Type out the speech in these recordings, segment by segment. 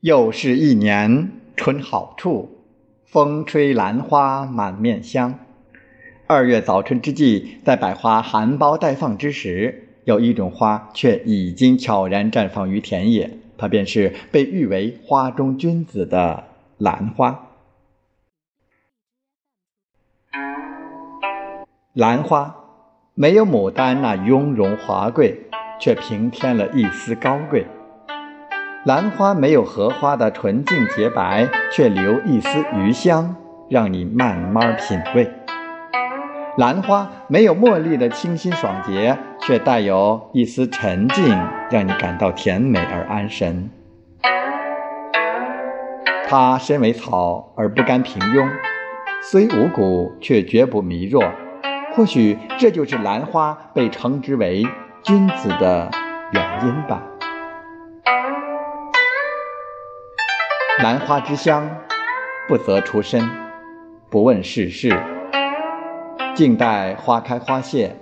又是一年春好处，风吹兰花满面香。二月早春之际，在百花含苞待放之时，有一种花却已经悄然绽放于田野，它便是被誉为“花中君子”的兰花。兰花没有牡丹那雍容华贵，却平添了一丝高贵。兰花没有荷花的纯净洁白，却留一丝余香，让你慢慢品味。兰花没有茉莉的清新爽洁，却带有一丝沉静，让你感到甜美而安神。它身为草而不甘平庸，虽无骨却绝不迷弱。或许这就是兰花被称之为君子的原因吧。兰花之香，不择出身，不问世事，静待花开花谢，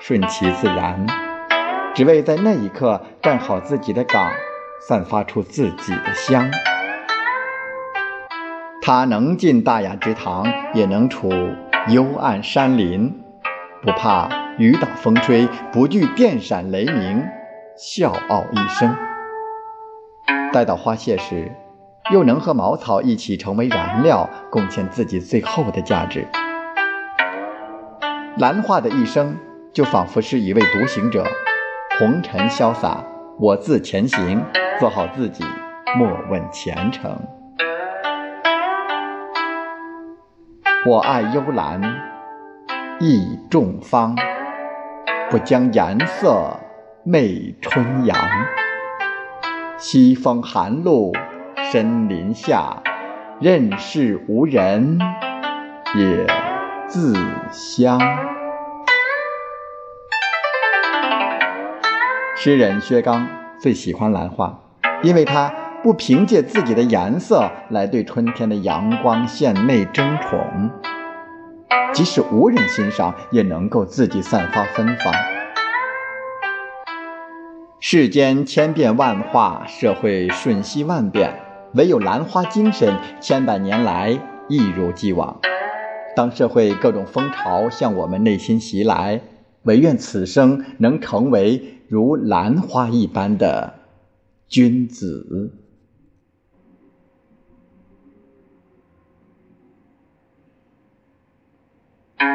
顺其自然，只为在那一刻站好自己的岗，散发出自己的香。它能进大雅之堂，也能处幽暗山林，不怕雨打风吹，不惧电闪雷鸣，笑傲一生。待到花谢时。又能和茅草一起成为燃料，贡献自己最后的价值。兰花的一生就仿佛是一位独行者，红尘潇洒，我自前行，做好自己，莫问前程。我爱幽兰，意众芳，不将颜色媚春阳。西风寒露。深林下，任是无人也自香。诗人薛刚最喜欢兰花，因为他不凭借自己的颜色来对春天的阳光献媚争宠，即使无人欣赏，也能够自己散发芬芳。世间千变万化，社会瞬息万变。唯有兰花精神，千百年来一如既往。当社会各种风潮向我们内心袭来，唯愿此生能成为如兰花一般的君子。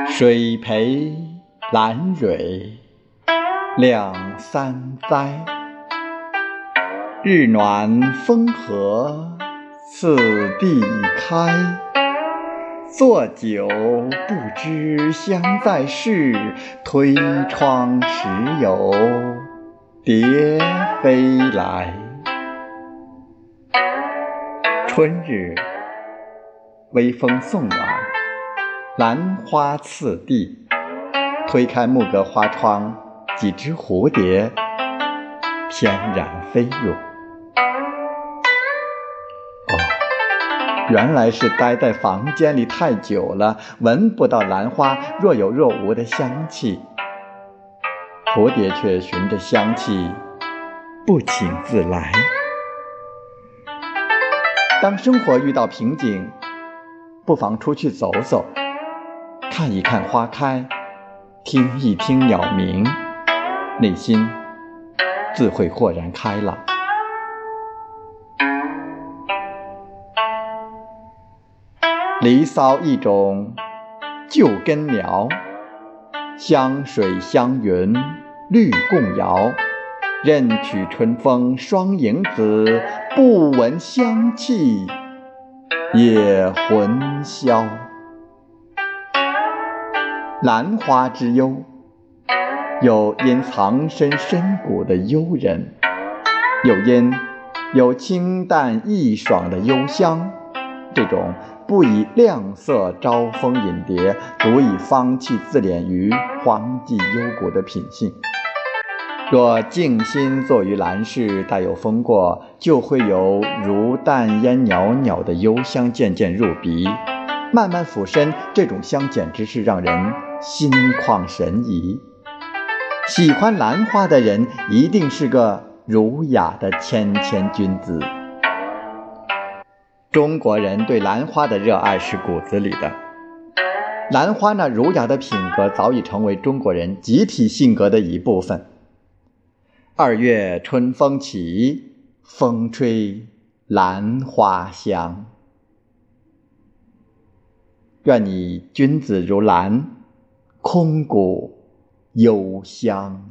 水培兰蕊两三栽。日暖风和此地开，坐久不知香在室，推窗时有蝶飞来。春日，微风送暖，兰花次第，推开木格花窗，几只蝴蝶翩然飞入。哦原来是待在房间里太久了，闻不到兰花若有若无的香气，蝴蝶却循着香气不请自来。当生活遇到瓶颈，不妨出去走走，看一看花开，听一听鸟鸣，内心自会豁然开朗。离骚一种旧根苗，香水香云绿共摇。任取春风双影子，不闻香气也魂销。兰花之幽，有因藏身深谷的幽人，有因有清淡易爽的幽香。这种不以亮色招蜂引蝶，独以芳气自敛于荒寂幽谷的品性，若静心坐于兰室，待有风过，就会有如淡烟袅袅的幽香渐渐入鼻，慢慢俯身，这种香简直是让人心旷神怡。喜欢兰花的人，一定是个儒雅的谦谦君子。中国人对兰花的热爱是骨子里的。兰花那儒雅的品格早已成为中国人集体性格的一部分。二月春风起，风吹兰花香。愿你君子如兰，空谷幽香。